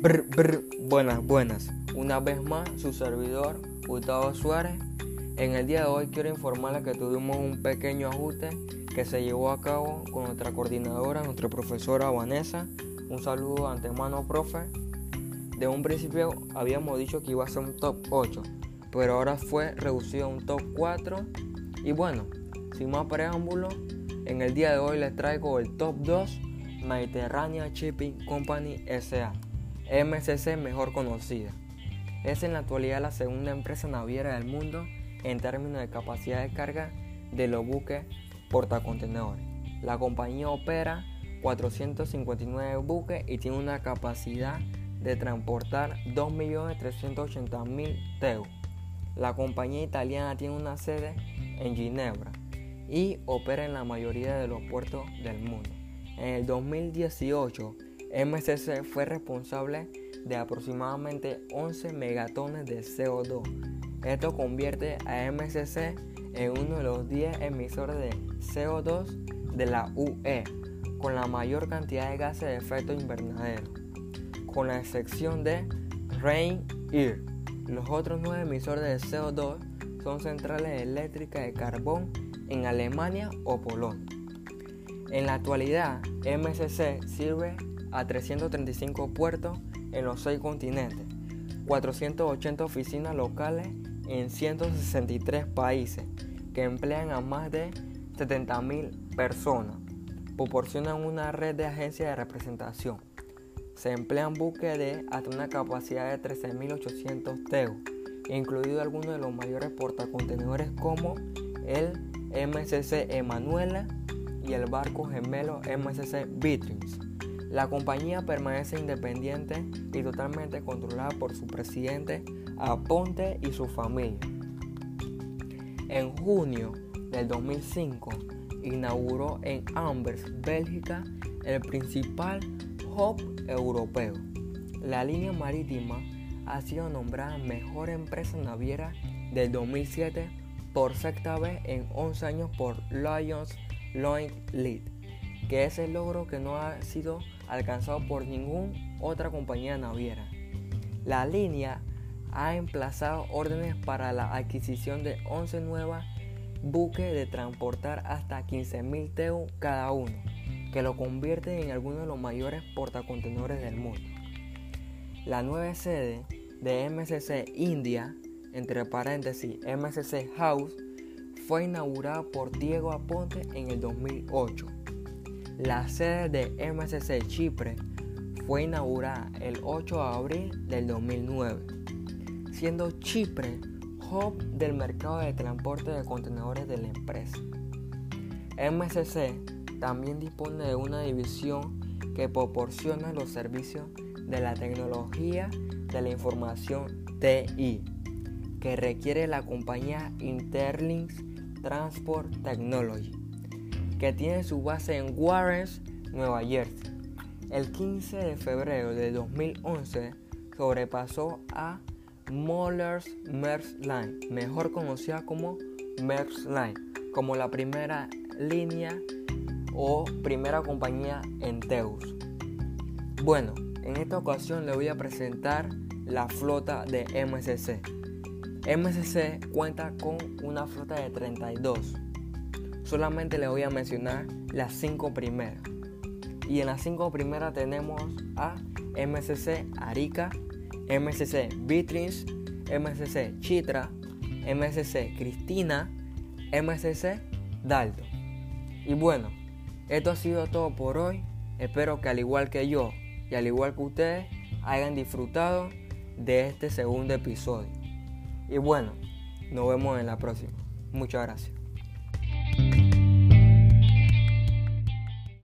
Brr, brr, buenas, buenas. Una vez más, su servidor, Gustavo Suárez. En el día de hoy quiero informarles que tuvimos un pequeño ajuste que se llevó a cabo con nuestra coordinadora, nuestra profesora Vanessa. Un saludo antemano, profe. De un principio habíamos dicho que iba a ser un top 8, pero ahora fue reducido a un top 4. Y bueno, sin más preámbulos, en el día de hoy les traigo el top 2 Mediterranean Shipping Company SA, MSC mejor conocida. Es en la actualidad la segunda empresa naviera del mundo en términos de capacidad de carga de los buques portacontenedores. La compañía opera 459 buques y tiene una capacidad de transportar 2.380.000 TEU. La compañía italiana tiene una sede en Ginebra y opera en la mayoría de los puertos del mundo. En el 2018, MSC fue responsable de aproximadamente 11 megatones de CO2. Esto convierte a MSC en uno de los 10 emisores de CO2 de la UE, con la mayor cantidad de gases de efecto invernadero, con la excepción de Rain. Los otros 9 emisores de CO2 son centrales eléctricas de carbón en Alemania o Polonia. En la actualidad, MSC sirve a 335 puertos en los 6 continentes, 480 oficinas locales en 163 países que emplean a más de 70.000 personas. Proporcionan una red de agencias de representación. Se emplean buques de hasta una capacidad de 13.800 TEU, incluido algunos de los mayores portacontenedores como el MSC Emanuela, y el barco gemelo MSC Beatrice. La compañía permanece independiente y totalmente controlada por su presidente Aponte y su familia. En junio del 2005 inauguró en Ambers, Bélgica, el principal hub europeo. La línea marítima ha sido nombrada mejor empresa naviera del 2007 por sexta vez en 11 años por Lions Lloyd Lead, que es el logro que no ha sido alcanzado por ninguna otra compañía naviera. La línea ha emplazado órdenes para la adquisición de 11 nuevas buques de transportar hasta 15.000 TEU cada uno, que lo convierte en alguno de los mayores portacontenedores del mundo. La nueva sede de MSC India, entre paréntesis MSC House, fue inaugurada por Diego Aponte en el 2008. La sede de MSC Chipre fue inaugurada el 8 de abril del 2009, siendo Chipre hub del mercado de transporte de contenedores de la empresa. MSC también dispone de una división que proporciona los servicios de la tecnología de la información TI, que requiere la compañía Interlinks Transport Technology, que tiene su base en Warren, Nueva Jersey. El 15 de febrero de 2011 sobrepasó a Mollers Maersk Line, mejor conocida como Maersk Line, como la primera línea o primera compañía en Teus. Bueno, en esta ocasión le voy a presentar la flota de MSC. MSC cuenta con una flota de 32. Solamente le voy a mencionar las 5 primeras. Y en las 5 primeras tenemos a MSC Arica, MSC Beatrice, MSC Chitra, MSC Cristina, MSC Dalto. Y bueno, esto ha sido todo por hoy. Espero que al igual que yo y al igual que ustedes hayan disfrutado de este segundo episodio. Y bueno, nos vemos en la próxima. Muchas gracias.